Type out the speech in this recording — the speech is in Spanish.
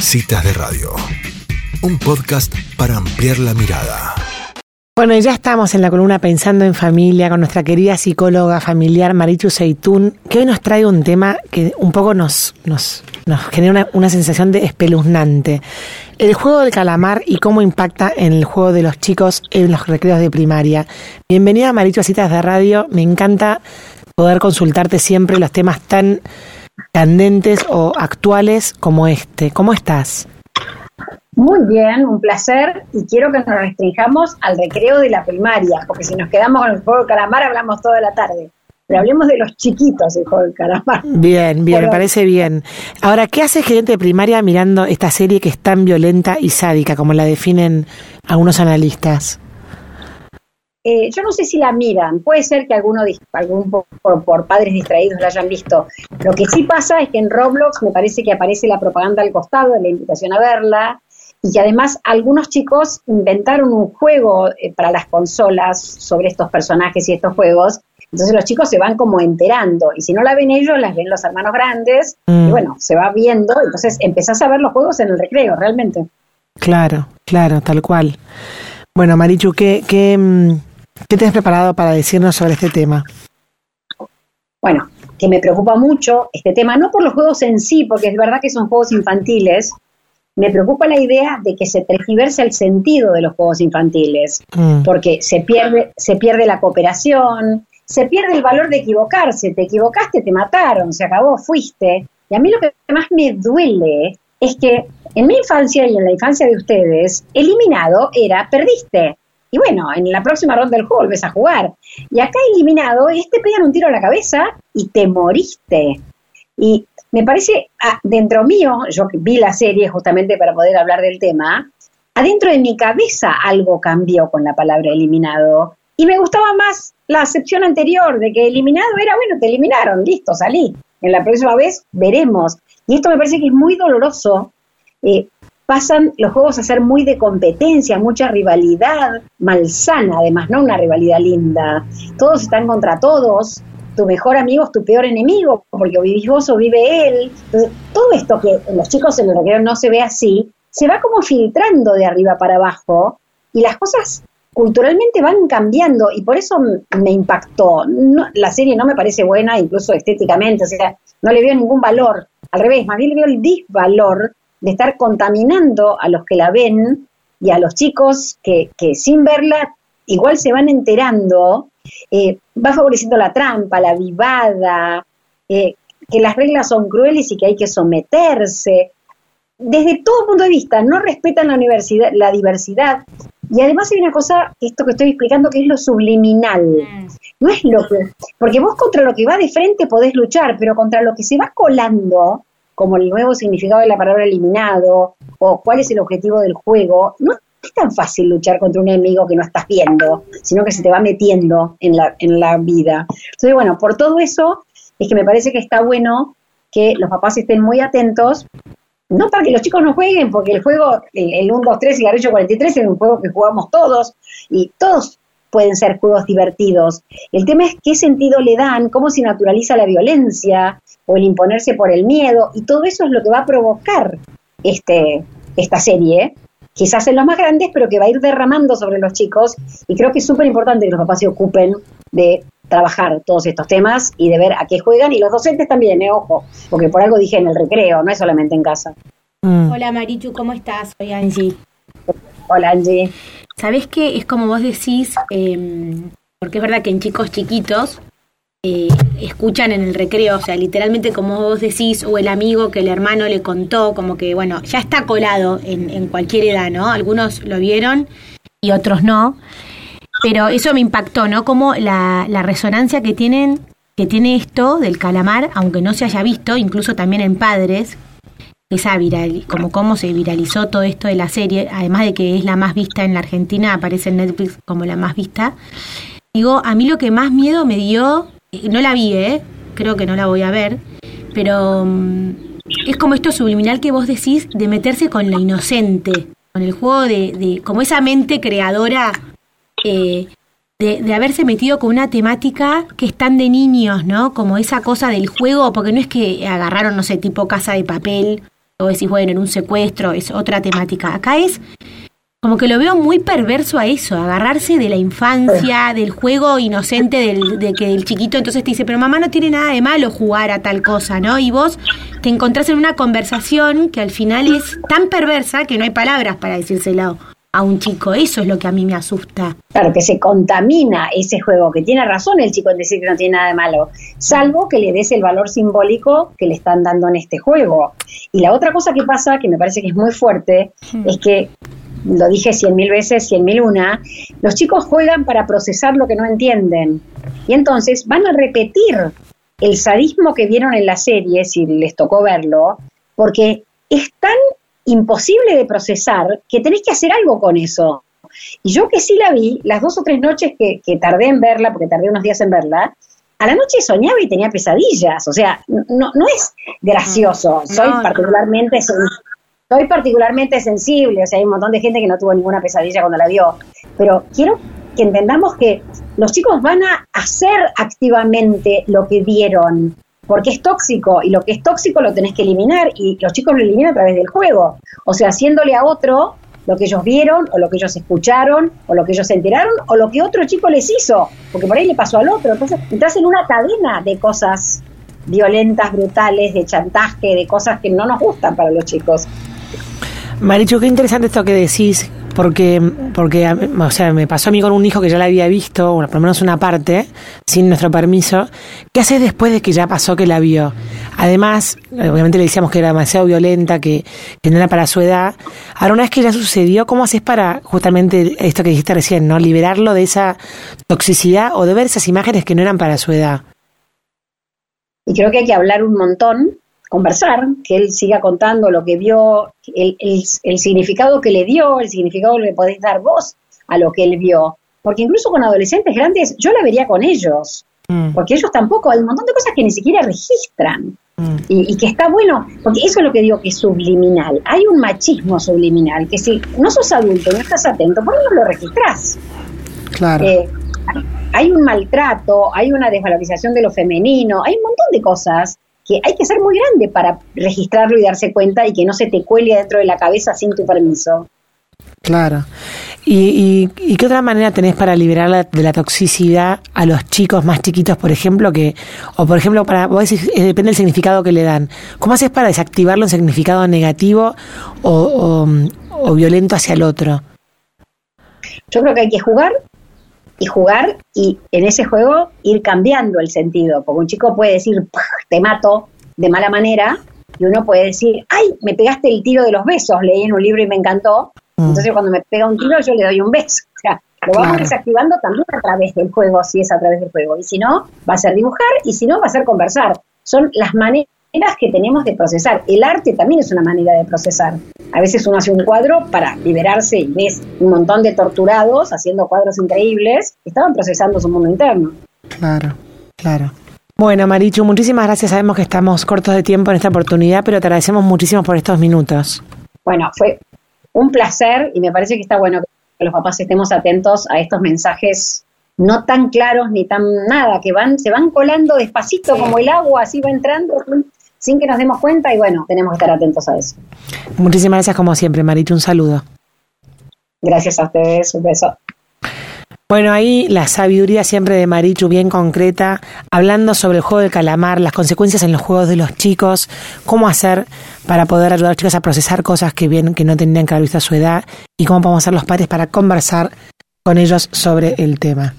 Citas de Radio, un podcast para ampliar la mirada. Bueno, y ya estamos en la columna Pensando en Familia con nuestra querida psicóloga familiar Marichu Seitún, que hoy nos trae un tema que un poco nos, nos, nos genera una, sensación de espeluznante. El juego del calamar y cómo impacta en el juego de los chicos en los recreos de primaria. Bienvenida Marichu a Citas de Radio. Me encanta poder consultarte siempre los temas tan candentes o actuales como este. ¿Cómo estás? Muy bien, un placer y quiero que nos restringamos al recreo de la primaria, porque si nos quedamos con el juego del calamar hablamos toda la tarde. Pero hablemos de los chiquitos el juego del calamar. Bien, bien, me parece bien. Ahora, ¿qué hace gente de primaria mirando esta serie que es tan violenta y sádica, como la definen algunos analistas? Eh, yo no sé si la miran, puede ser que alguno, algún por, por, padres distraídos la hayan visto. Lo que sí pasa es que en Roblox me parece que aparece la propaganda al costado la invitación a verla y que además algunos chicos inventaron un juego eh, para las consolas sobre estos personajes y estos juegos. Entonces los chicos se van como enterando y si no la ven ellos, las ven los hermanos grandes y Mm. bueno, se va viendo, entonces empezás a ver los juegos en el recreo, realmente. Claro, claro, tal cual. Bueno, Marichu, ¿qué, qué, mm, qué te has preparado para decirnos sobre este tema? Bueno, que me preocupa mucho este tema, no por los juegos en sí, porque es verdad que son juegos infantiles, me preocupa la idea de que se tergiverse el sentido de los juegos infantiles, Mm. porque se pierde, se pierde la cooperación, se pierde el valor de equivocarse, te equivocaste, te mataron, se acabó, fuiste. Y a mí lo que más me duele es que en mi infancia y en la infancia de ustedes, eliminado era perdiste. Y bueno, en la próxima ronda del juego volvés a jugar. Y acá eliminado es te pegan un tiro a la cabeza y te moriste. Y me parece, ah, dentro mío, yo vi la serie justamente para poder hablar del tema, adentro de mi cabeza algo cambió con la palabra eliminado. Y me gustaba más la acepción anterior de que eliminado era, bueno, te eliminaron, listo, salí. En la próxima vez veremos. Y esto me parece que es muy doloroso. Eh, pasan los juegos a ser muy de competencia, mucha rivalidad malsana, además, no una rivalidad linda. Todos están contra todos, tu mejor amigo es tu peor enemigo, porque vivís vos o vive él. Todo esto que los chicos en el recreo no se ve así, se va como filtrando de arriba para abajo y las cosas culturalmente van cambiando y por eso me impactó. La serie no me parece buena, incluso estéticamente, o sea, no le veo ningún valor. Al revés, más bien le veo el disvalor de estar contaminando a los que la ven y a los chicos que, que sin verla igual se van enterando, eh, va favoreciendo la trampa, la vivada, eh, que las reglas son crueles y que hay que someterse. Desde todo punto de vista, no respetan la, universidad, la diversidad. Y además hay una cosa, esto que estoy explicando, que es lo subliminal. No es lo que... Porque vos contra lo que va de frente podés luchar, pero contra lo que se va colando, como el nuevo significado de la palabra eliminado, o cuál es el objetivo del juego, no es tan fácil luchar contra un enemigo que no estás viendo, sino que se te va metiendo en la, en la vida. Entonces, bueno, por todo eso es que me parece que está bueno que los papás estén muy atentos, no para que los chicos no jueguen, porque el juego, el, el 1, 2, 3, cigarrillo 43 es un juego que jugamos todos, y todos pueden ser juegos divertidos. El tema es qué sentido le dan, cómo se naturaliza la violencia o el imponerse por el miedo, y todo eso es lo que va a provocar este, esta serie, quizás en los más grandes, pero que va a ir derramando sobre los chicos, y creo que es súper importante que los papás se ocupen de trabajar todos estos temas y de ver a qué juegan, y los docentes también, eh, ojo, porque por algo dije en el recreo, no es solamente en casa. Mm. Hola Marichu, ¿cómo estás? Soy Angie. Hola Angie. ¿Sabés qué? Es como vos decís, eh, porque es verdad que en chicos chiquitos eh, escuchan en el recreo, o sea, literalmente como vos decís, o el amigo que el hermano le contó, como que, bueno, ya está colado en, en cualquier edad, ¿no? Algunos lo vieron y otros no. Pero eso me impactó, ¿no? Como la, la resonancia que tienen, que tiene esto del calamar, aunque no se haya visto, incluso también en padres, esa viral, como cómo se viralizó todo esto de la serie, además de que es la más vista en la Argentina, aparece en Netflix como la más vista. Digo, a mí lo que más miedo me dio, no la vi, ¿eh? creo que no la voy a ver, pero mm, es como esto subliminal que vos decís de meterse con la inocente, con el juego de, de como esa mente creadora eh, de, de haberse metido con una temática que es tan de niños, ¿no? Como esa cosa del juego, porque no es que agarraron, no sé, tipo casa de papel o decís, bueno, en un secuestro es otra temática. Acá es como que lo veo muy perverso a eso, agarrarse de la infancia, del juego inocente del, de que el chiquito entonces te dice, pero mamá no tiene nada de malo jugar a tal cosa, ¿no? Y vos te encontrás en una conversación que al final es tan perversa que no hay palabras para decírselo a un chico. Eso es lo que a mí me asusta. Claro, que se contamina ese juego, que tiene razón el chico en decir que no tiene nada de malo, salvo que le des el valor simbólico que le están dando en este juego. Y la otra cosa que pasa, que me parece que es muy fuerte, hmm. es que lo dije cien mil veces, cien mil una, los chicos juegan para procesar lo que no entienden. Y entonces van a repetir el sadismo que vieron en la serie, si les tocó verlo, porque es tan imposible de procesar que tenés que hacer algo con eso. Y yo que sí la vi, las dos o tres noches que, tardé en verla, porque tardé unos días en verla, a la noche soñaba y tenía pesadillas. O sea, no, no es gracioso. Soy particularmente soy particularmente sensible, o sea, hay un montón de gente que no tuvo ninguna pesadilla cuando la vio, pero quiero que entendamos que los chicos van a hacer activamente lo que vieron, porque es tóxico, y lo que es tóxico lo tenés que eliminar, y los chicos lo eliminan a través del juego, o sea, haciéndole a otro lo que ellos vieron, o lo que ellos escucharon, o lo que ellos se enteraron, o lo que otro chico les hizo, porque por ahí le pasó al otro, entonces entras en una cadena de cosas violentas, brutales, de chantaje, de cosas que no nos gustan para los chicos. Marichu, qué interesante esto que decís, porque, porque o sea, me pasó a mí con un hijo que ya la había visto, por lo menos una parte, sin nuestro permiso. ¿Qué haces después de que ya pasó que la vio? Además, obviamente le decíamos que era demasiado violenta, que, que no era para su edad. Ahora, una vez que ya sucedió, ¿cómo haces para justamente esto que dijiste recién, ¿no? Liberarlo de esa toxicidad o de ver esas imágenes que no eran para su edad. Y creo que hay que hablar un montón conversar, que él siga contando lo que vio, el, el, significado que le dio, el significado que le podés dar vos a lo que él vio. Porque incluso con adolescentes grandes, yo la vería con ellos. Mm. Porque ellos tampoco, hay un montón de cosas que ni siquiera registran. Mm. Y, que está bueno, porque eso es lo que digo que es subliminal. Hay un machismo subliminal, que si no sos adulto, no estás atento, ¿por qué no lo registrás? Claro. Eh, hay un maltrato, hay una desvalorización de lo femenino, hay un montón de cosas que hay que ser muy grande para registrarlo y darse cuenta y que no se te cuele dentro de la cabeza sin tu permiso. Claro. ¿Y, y, qué otra manera tenés para liberar de la toxicidad a los chicos más chiquitos, por ejemplo, que, o por ejemplo, para, vos decís, eh, depende del significado que le dan. ¿Cómo haces para desactivarlo en significado negativo o, o violento hacia el otro? Yo creo que hay que jugar y jugar y en ese juego ir cambiando el sentido, porque un chico puede decir, te mato de mala manera, y uno puede decir, ay, me pegaste el tiro de los besos, leí en un libro y me encantó, mm. entonces cuando me pega un tiro yo le doy un beso. O sea, lo vamos desactivando también a través del juego, si es a través del juego, y si no, va a ser dibujar, y si no, va a ser conversar. Son las maneras que tenemos de procesar. El arte también es una manera de procesar. A veces uno hace un cuadro para liberarse y ves un montón de torturados haciendo cuadros increíbles que estaban procesando su mundo interno. Claro, claro. Bueno, Marichu, muchísimas gracias. Sabemos que estamos cortos de tiempo en esta oportunidad, pero te agradecemos muchísimo por estos minutos. Bueno, fue un placer y me parece que está bueno que los papás estemos atentos a estos mensajes no tan claros ni tan nada, que van, se van colando despacito como el agua, así va entrando sin que nos demos cuenta y bueno, tenemos que estar atentos a eso. Muchísimas gracias como siempre, Marichu, un saludo. Gracias a ustedes, un beso. Bueno, ahí la sabiduría siempre de Marichu, bien concreta, hablando sobre el juego del calamar, las consecuencias en los juegos de los chicos, cómo hacer para poder ayudar a los chicos a procesar cosas que bien que no tendrían que haber visto a su edad y cómo podemos hacer los padres para conversar con ellos sobre el tema.